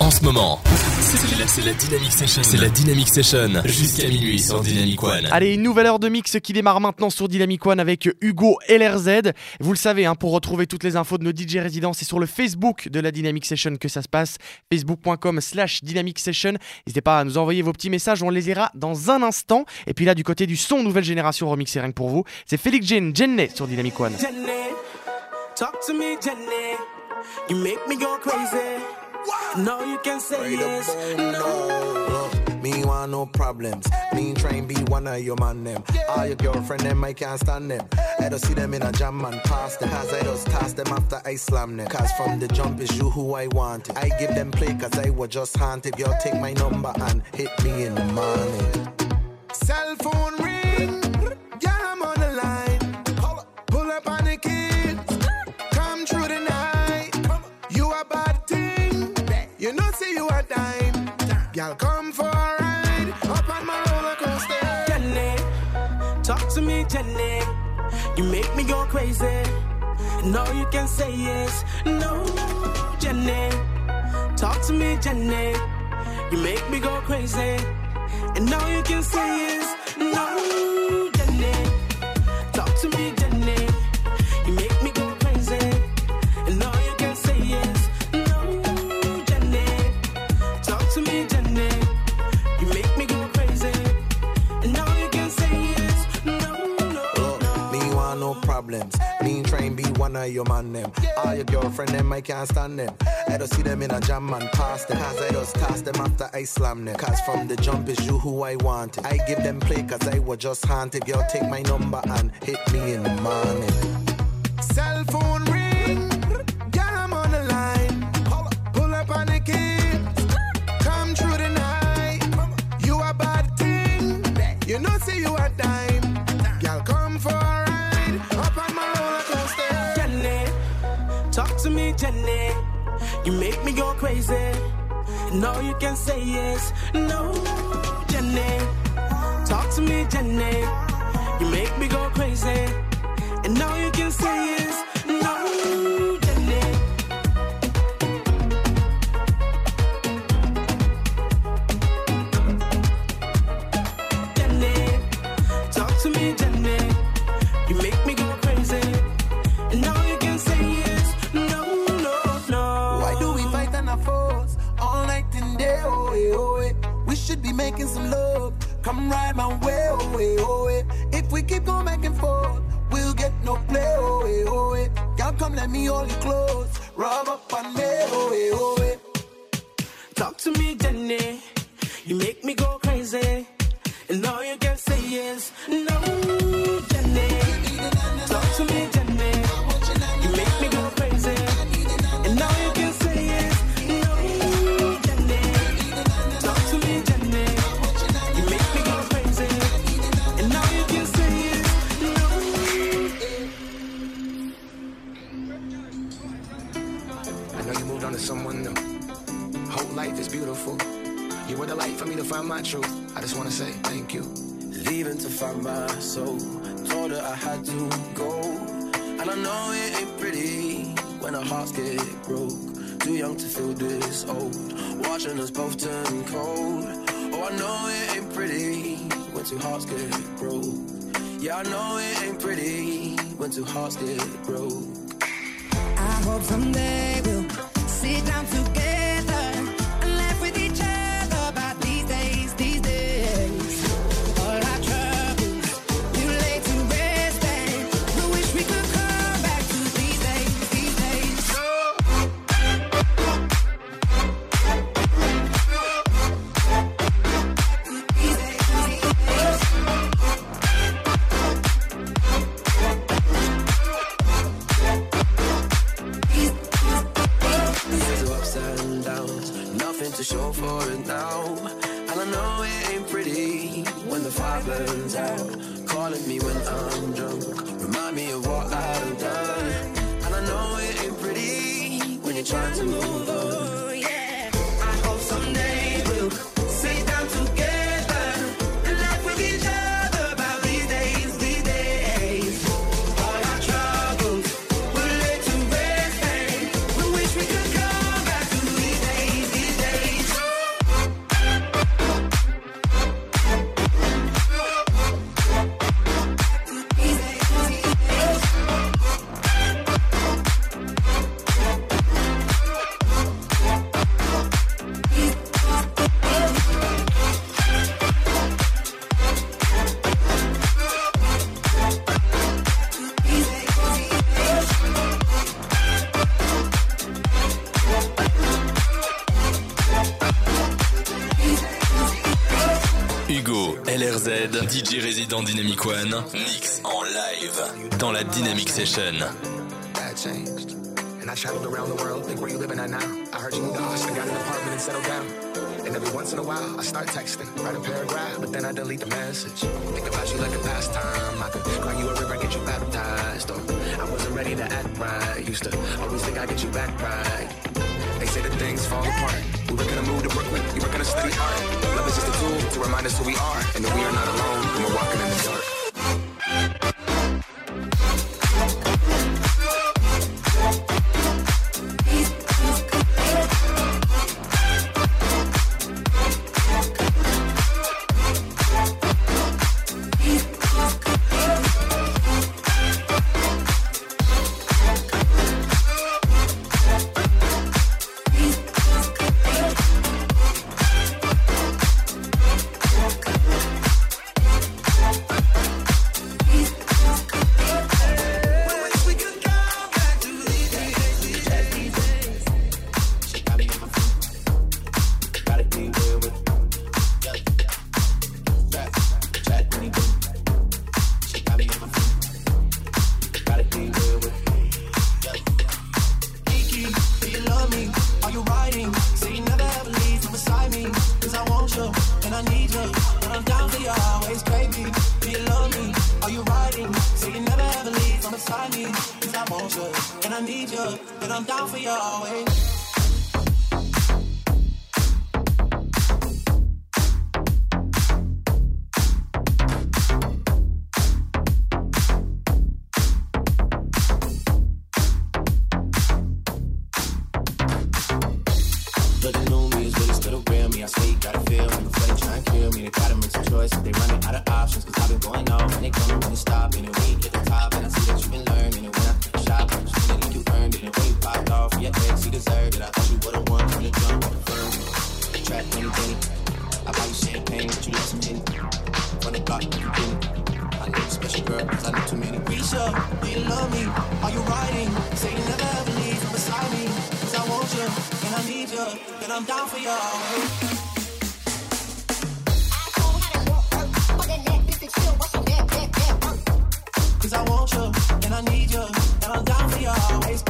en ce moment. C'est la, Dynamic Session. C'est la Dynamic Session. Jusqu'à minuit sur Dynamic One. Allez, une nouvelle heure de mix qui démarre maintenant sur Dynamic One avec Hugo LRZ. Vous le savez, hein, pour retrouver toutes les infos de nos DJ résidents, c'est sur le Facebook de la Dynamic Session que ça se passe. Facebook.com slash Dynamic Session. N'hésitez pas à nous envoyer vos petits messages, on les lira dans un instant. Et puis là, du côté du son nouvelle génération remix, rien que pour vous, c'est Félix Jane, Jenny sur Dynamic One. talk to me, Jenny. You make me go crazy. No, you can say right yes. No. Me want no problems. Me try and be one of your man them. Yeah. All your girlfriend them, I can't stand them. I don't see them in a jam and pass them. Cause I just toss them after I slam them. Cause from the jump is you who I want. I give them play cause I was just haunted. Girl, take my number and hit me in the morning. Cell phone You make me go crazy. No, you can say yes. No, Jenny. Talk to me, Jenny. You make me go crazy. And now you can say yes. No, problems. Me try and be one of your man them. All your girlfriend them, I can't stand them. I don't see them in a jam and pass them. Cause I just toss them after I slam them. Cause from the jump is you who I want. I give them play cause I was just haunted. Girl, take my number and hit me in the morning. Crazy. No, you can say yes. No, Jenny. Talk to me, Jenny. You make me go crazy. And now you can say yes. Watching us both turn cold. Oh, I know it ain't pretty when two hearts get broke. Yeah, I know it ain't pretty when two hearts get broke. I hope someday we'll sit down together DJ résident Dynamic One, mix en live dans la Dynamic Session. That changed. And I traveled around the world, think where you living at now. I heard you moved to Austin, got an apartment and settled down. And every once in a while, I start texting, write a paragraph, but then I delete the message. Think about you like a pastime. I could cry you a river, get you baptized. Or I wasn't ready to act right. Used to always think I'd get you back right. Things fall apart. We were gonna move to Brooklyn, you were gonna study art. Love is just a tool to remind us who we are, and that we are not alone when we're walking in the dark. Me. I say you gotta feel me before they try and kill me. They gotta make some choices. They running out of options. Cause I've been going off and they coming when they stop. And we at the top. And I see that you've been learning. And when I a shot, I'm just feeling you earned it. And when you popped off your ex, you deserved it. I thought you would've won from the jump. Confirmed it. Trap anything. I buy you champagne, but you love some Henny. From the block, you it. I know you special girl, cause I know too many. Risha, do you love me? Are you riding? Say you never ever leave from beside me. Cause I want you, and I need you, I'm down for you. Cause I want you, and I need you, and I'm down for you always.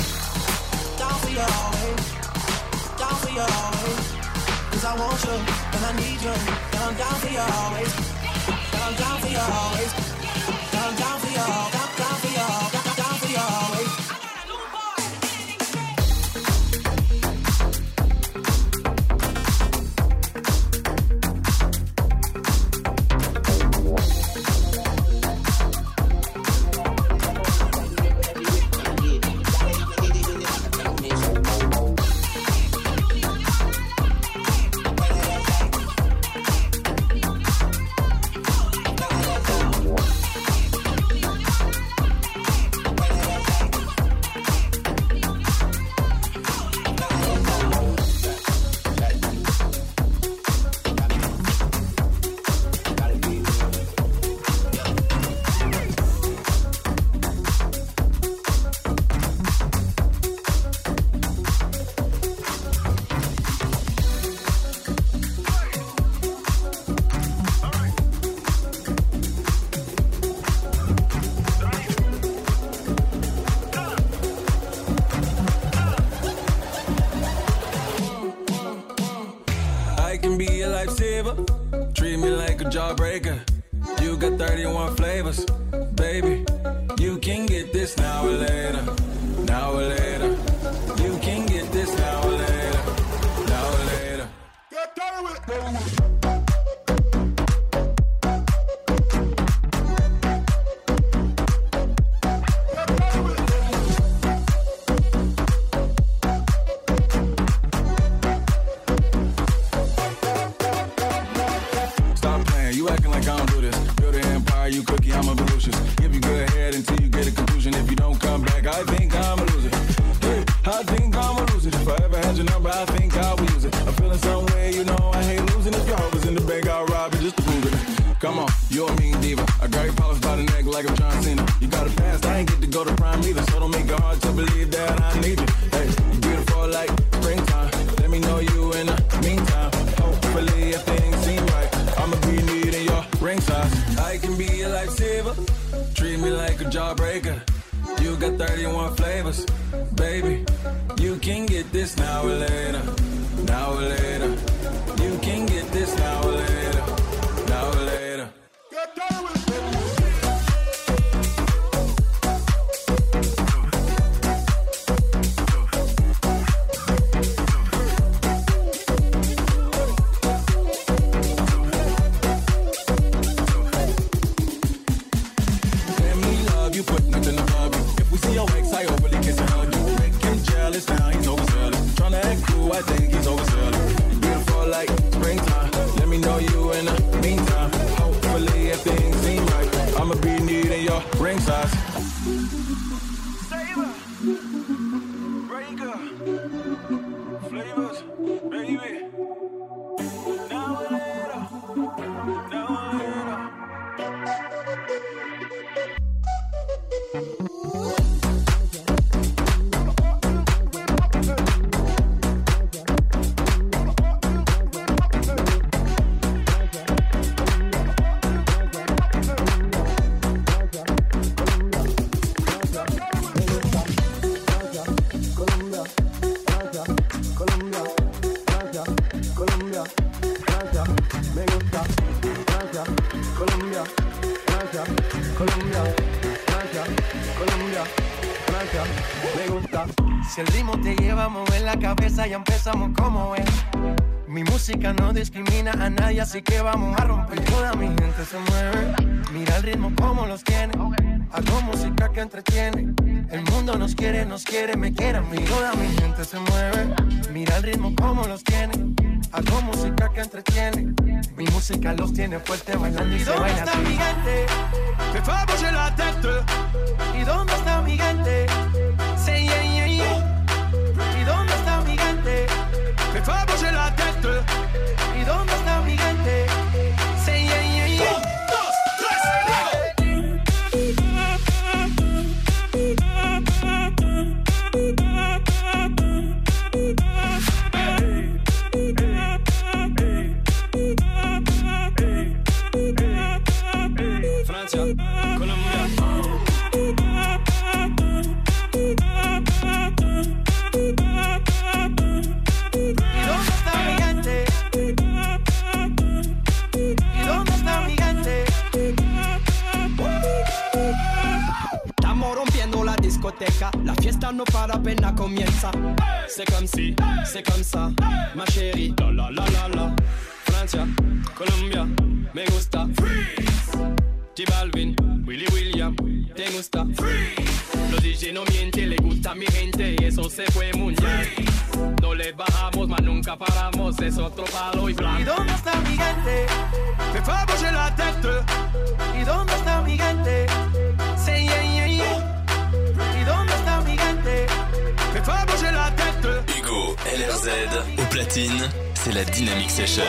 Want you, and I need you, and I'm down for you always. And I'm down for you always. And I'm down for you, down, Stop you acting like I don't do this. Build an empire, you cookie, I'm a Belucius. Give you good head until you get a conclusion. If you don't come back, I think I'm a loser. Hey, I think I'm a loser. If I ever had your number, I think I will use it. I'm feeling some way, you know I hate losing. If your hope is in the bank, I'll rob it just to prove it. Come on, you're a mean diva. I got you polished by the neck like I'm John Cena. You got a past, I ain't get to go to prime either. So Can be your lifesaver. Treat me like a jawbreaker. You got 31 flavors, baby. You can get this now or later, now or later. You can Si el ritmo te lleva a mover la cabeza, ya empezamos como es. Mi música no discrimina a nadie, así que vamos a romper. Toda mi gente se mueve. Mira el ritmo como los tiene. Hago música que entretiene. El mundo nos quiere, nos quiere, me quiere a mí. Toda mi gente se mueve. Mira el ritmo como los tiene. Hago música que entretiene. Mi música los tiene fuerte bailando y, se dónde baila está así. mi gente Me bouger la tête ¿Y dónde está mi gente? La fiesta no para apenas comienza. C'est comme si, c'est comme ça, ma chérie. La la la la la. Francia, Colombia, me gusta. Freeze. J Balvin, Willy William, te gusta. Freeze. Los DJ no mienten, le gusta a mi gente y eso se fue muy bien. No le bajamos, mas nunca paramos, es otro palo y ¿Y blanco. dónde está mi gente? Me LRZ, au platine, c'est la Dynamic Session.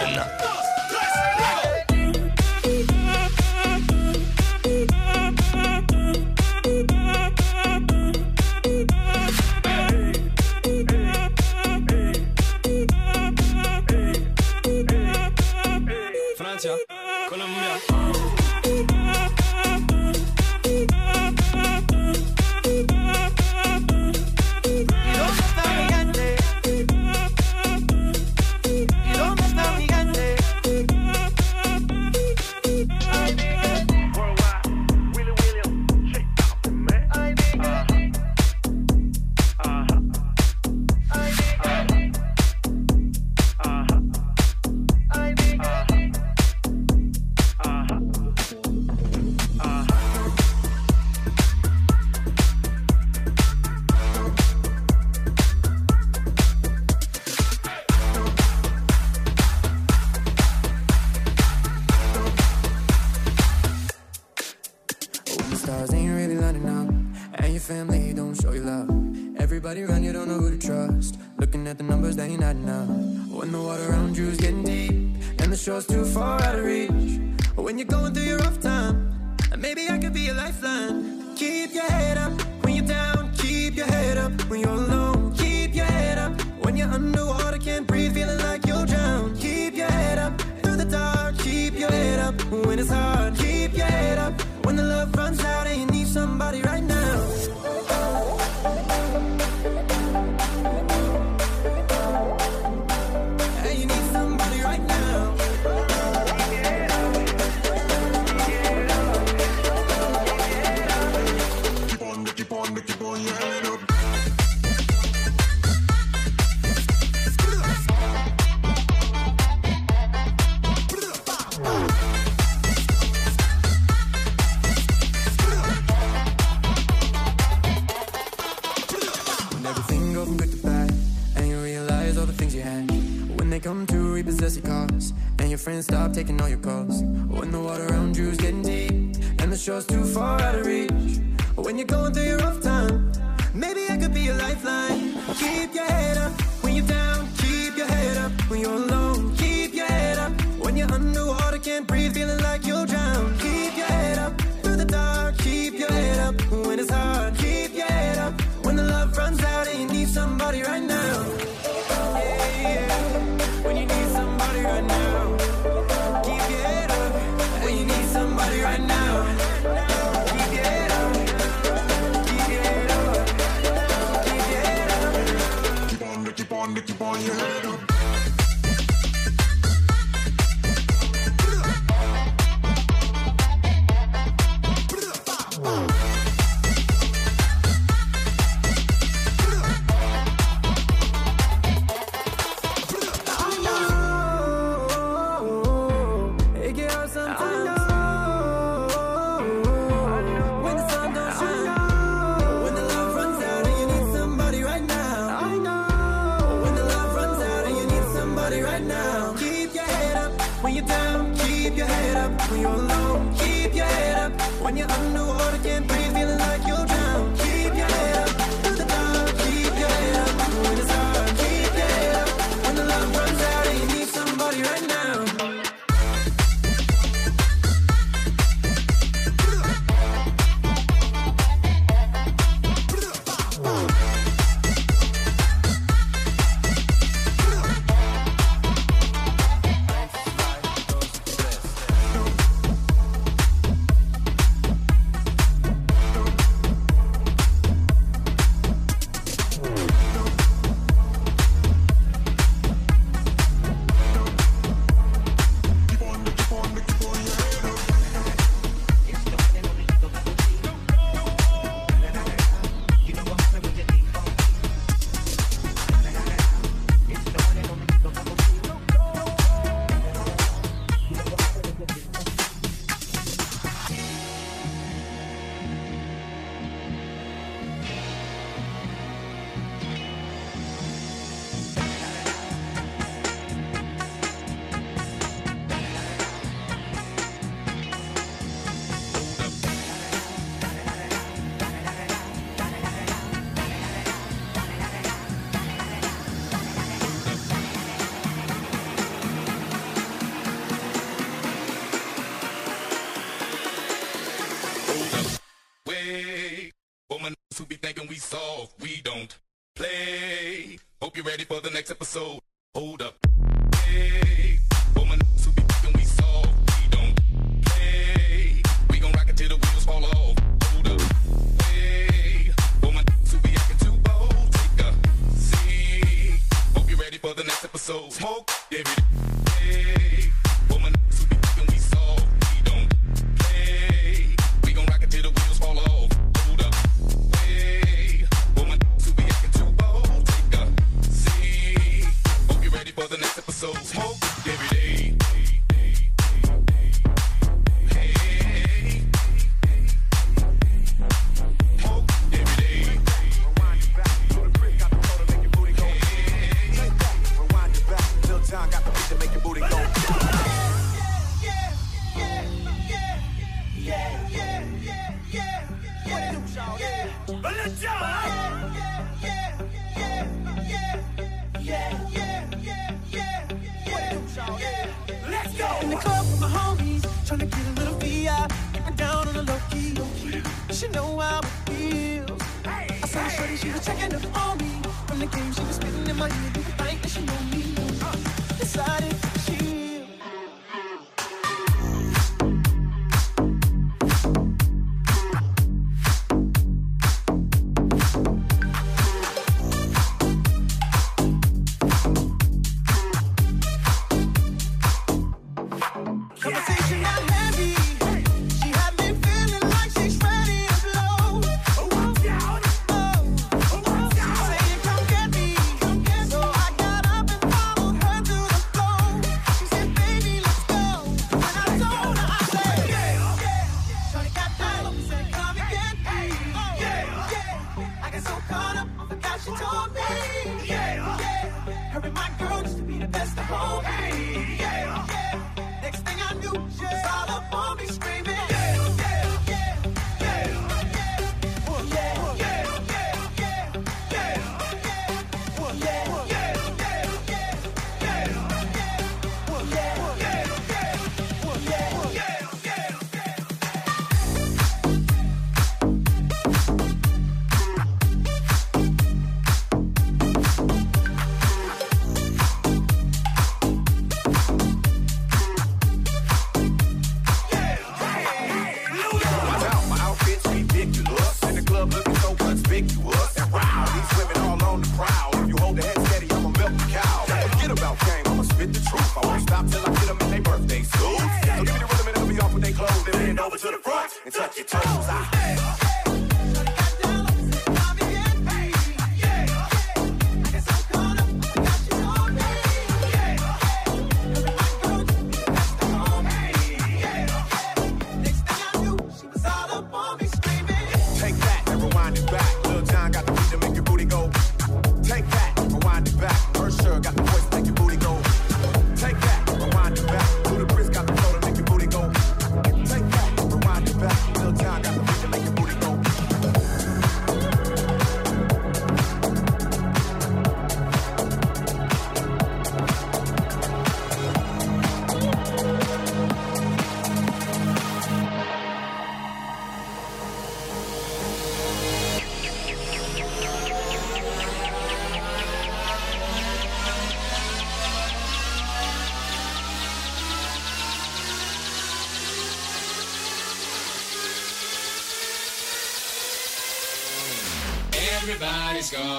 You're under water. so smoke, give it. Yeah.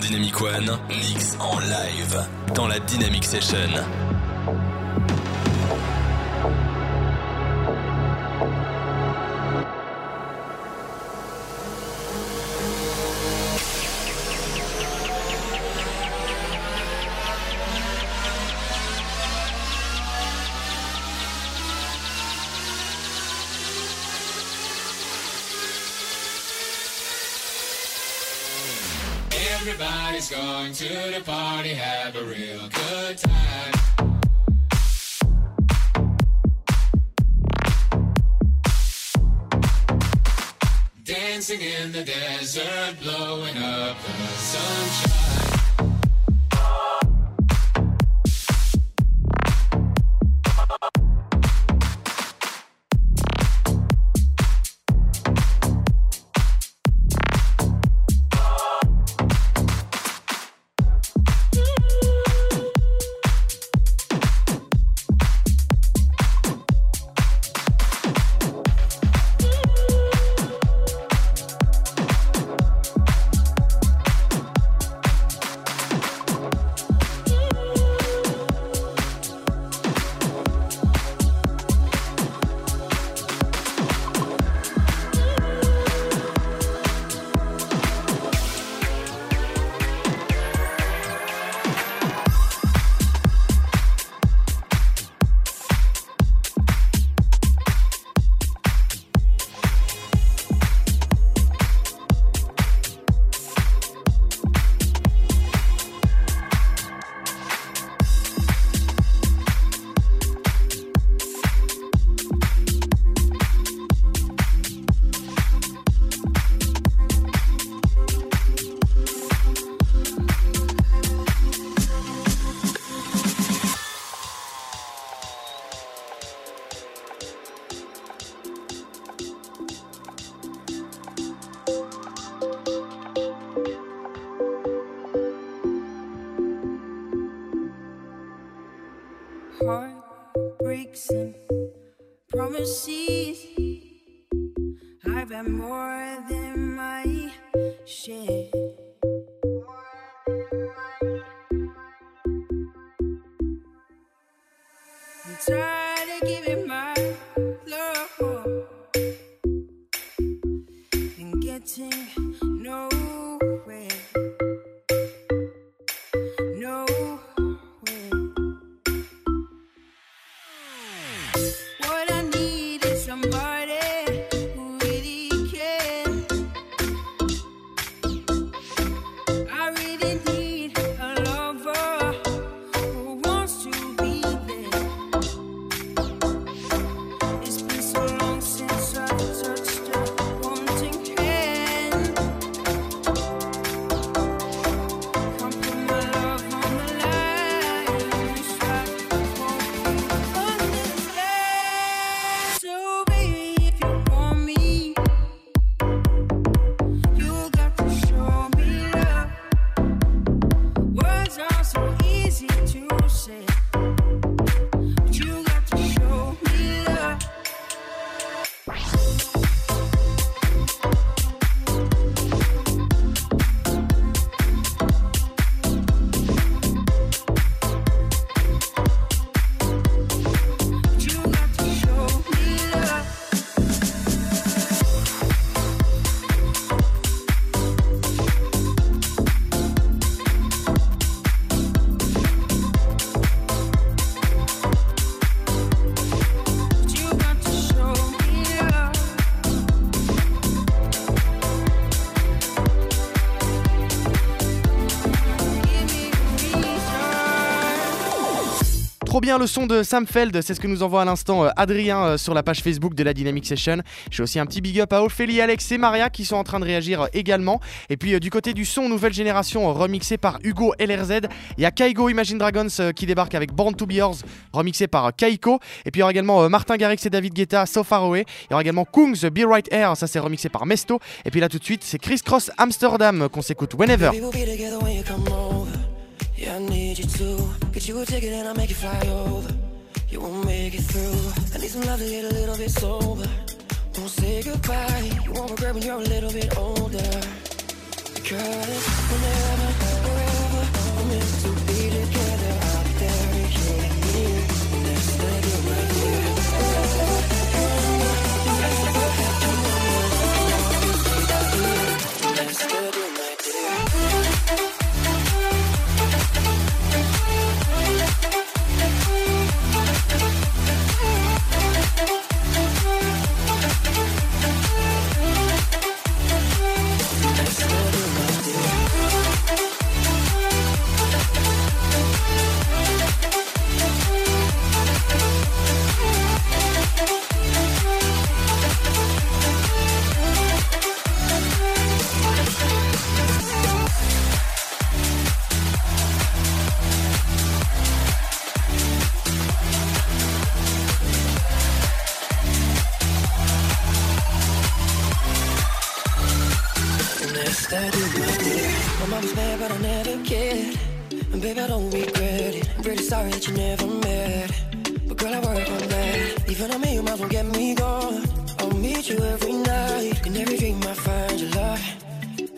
Dynamic One, mix en live dans la Dynamic Session. Trop bien le son de Sam Feld, c'est ce que nous envoie à l'instant euh, Adrien euh, sur la page Facebook de la Dynamic Session. J'ai aussi un petit big up à Ophélie, Alex et Maria qui sont en train de réagir euh, également. Et puis du côté du son nouvelle génération remixé par Hugo LRZ, il y a Kaigo Imagine Dragons qui débarque avec Born to Be Yours remixé par Kaiko. Et puis il y aura également Martin Garrix et David Guetta So Far Away. Il y aura également Kungs Be Right Air, ça c'est remixé par Mesto. Et puis là tout de suite c'est Chris Cross Amsterdam qu'on s'écoute Whenever. Yeah, I need you to. Get you a ticket and I'll make you fly over. You won't make it through. I need some love to get a little bit sober. Won't say goodbye. You won't regret when you're a little bit older. Cause whenever, wherever, we're meant cared. And babe, I don't regret it. I'm pretty sorry that you never met. But girl, I work on that. Even on me, you might well get me gone. I'll meet you every night. In every dream, I find your love.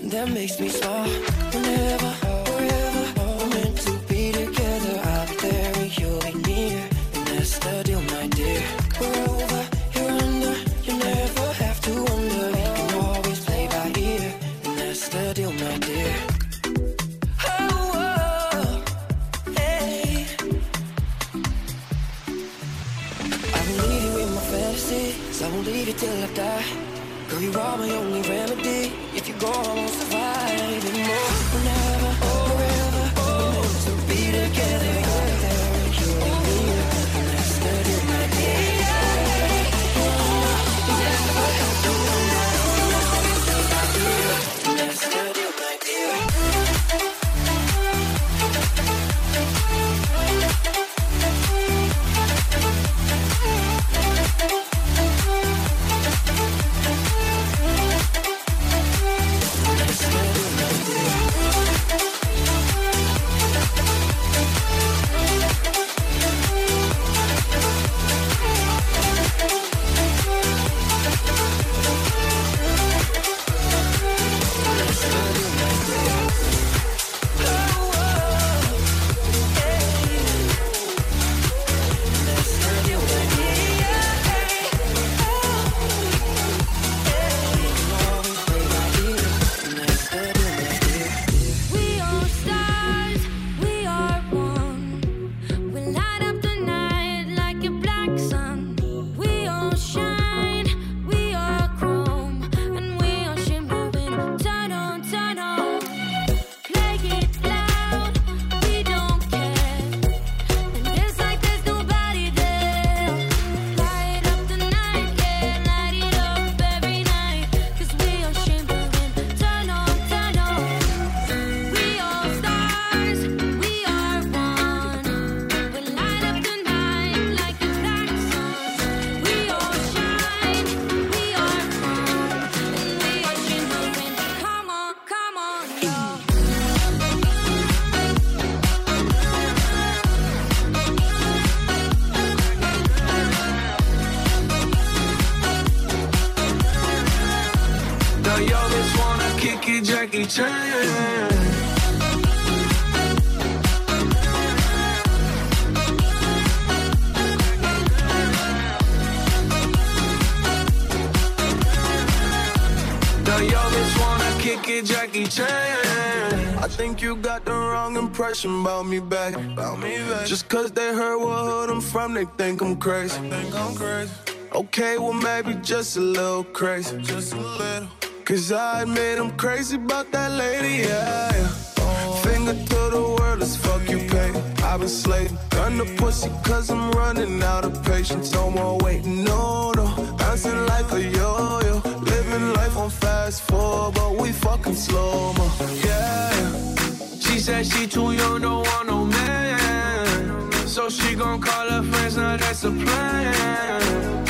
And that makes me smile. Whenever, wherever, we're meant to be together. I'll be there and you'll be near. And that's the deal, my dear. We're over, you're under. You never have to wonder. We can always play by ear. And that's the deal, my dear. Till I die. Girl, you are my only remedy. If you go, I won't survive Jackie Chan. Now yo bitch wanna kick it, Jackie Chan. I think you got the wrong impression about me back. About me back. Just cause they heard what hood I'm from, they think I'm crazy. think I'm crazy. Okay, well maybe just a little crazy. Just a little. Cause I admit I'm crazy about that lady, yeah. yeah. Finger to the world, as fuck you pay. I've been slaving. Gun the pussy cause I'm running out of patience. No more waiting, no, no. Bouncing like a yo-yo. Living life on fast forward, but we fucking slow mo. Yeah. She said she too young, don't want no man. So she gon' call her friends, now that's a plan.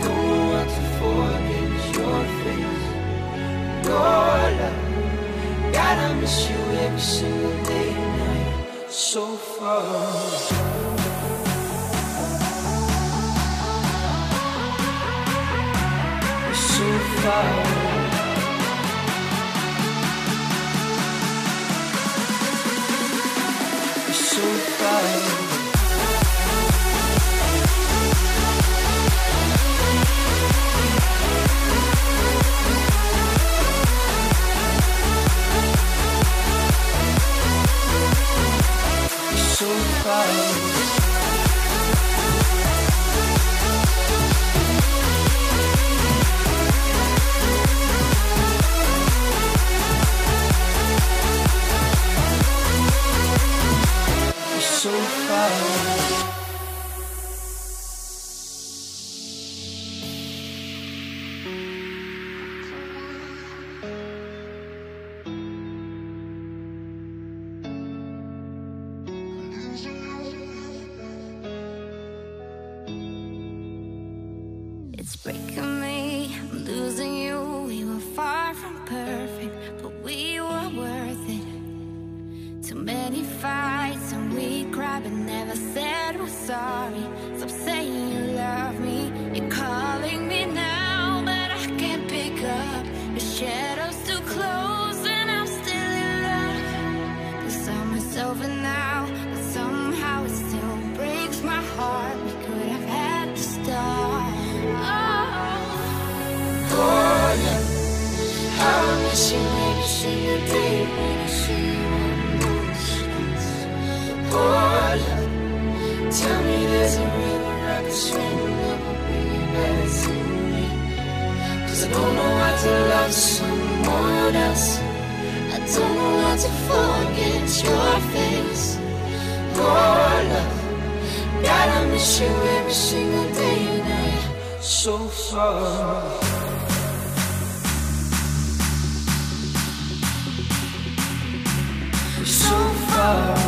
Don't know how to forget your face. Oh, love, God, I miss you every single day and night. So far. Far. so far. So. Shadows too close, and I'm still in love. The summer's over now, but somehow it still breaks my heart. We could have had to start. Oh, love, how I miss you every single day when I see you tell me there's a river I can swim Cause I don't know how to love someone else. I don't know how to forget your face. Oh, love, God, I miss you every single day and night. So far. so far. So far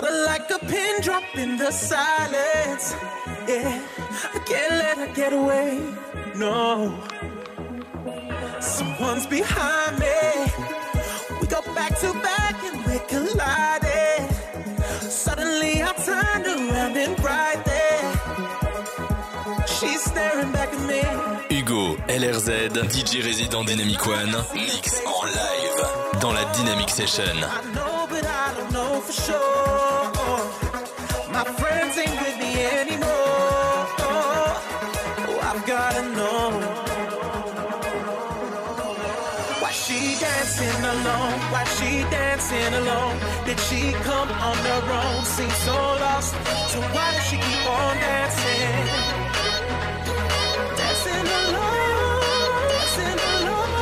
Her like a pin drop in the silence. Yeah, I can't let her get away. No, someone's behind me. We go back to back and we're colliding. Suddenly I turned around and right there, she's staring back at me. Hugo, LRZ, DJ résident Dynamic One, mix en live dans la Dynamic Session. I know, but I don't know for sure. Did she come on her own? Seems so lost. So why does she keep on dancing? Dancing alone, dancing alone.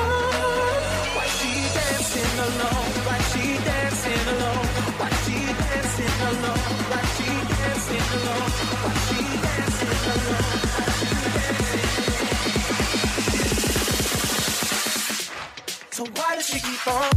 Why she dancing alone? Why she dancing alone? Why she dancing alone? Why she dancing alone? Why she dancing alone? So why does she keep on?